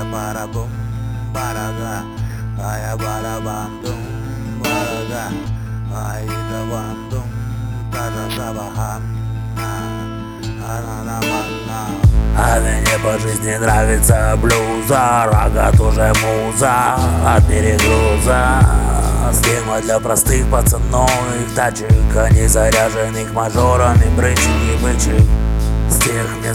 я барабум, барага, а я барабандум, барага, а вандум, даже забаха, а мне по жизни нравится блюза Рога тоже муза от перегруза. Схема для простых пацанов Их тачек, они заряженных мажорами Брычек и бычек с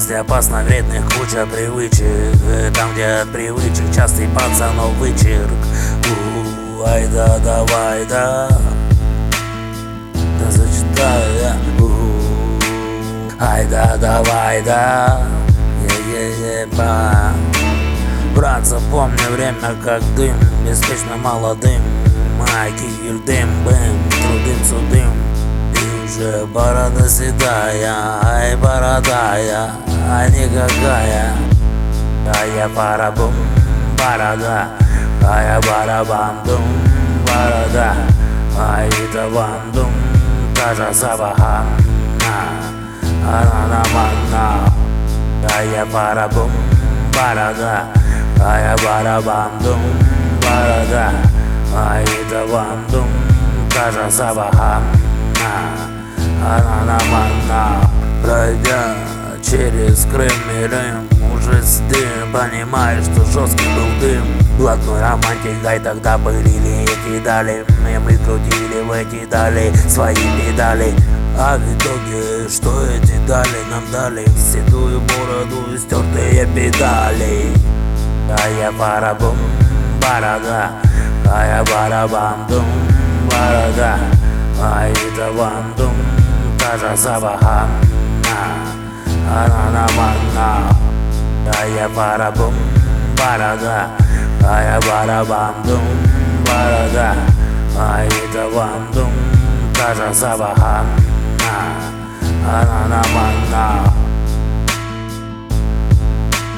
тех опасно вредных куча привычек. Там, где от привычек частый пацанов вычерк У, ай да давай да. Да зачитаю я Ай да давай да. Е-е-е-ба Брат, запомни время как дым. Беспечно молодым. Майки дым бым Трудим судым И уже борода седая Ай бородая Ай никакая А я барабум Борода А я барабандум Борода. Ай это вандум Даже запаха Ананамана Ая барабум барада Ая барабандум барада Аида вандум Кажа сабаха Ананамана Пройдя через Крым и Рим Уже стым, понимаешь, что жесткий был дым. Блатной романтикой тогда пылили эти дали И мы крутили в эти дали свои педали. А в итоге, что эти дали нам дали? Седую бороду и стертые педали. А я барабум, борода. А я барабандум, борода. А это вандум, забаха Ананамана А я барабум, борода А я барабандум, борода А это вандум, та забаха Ananamana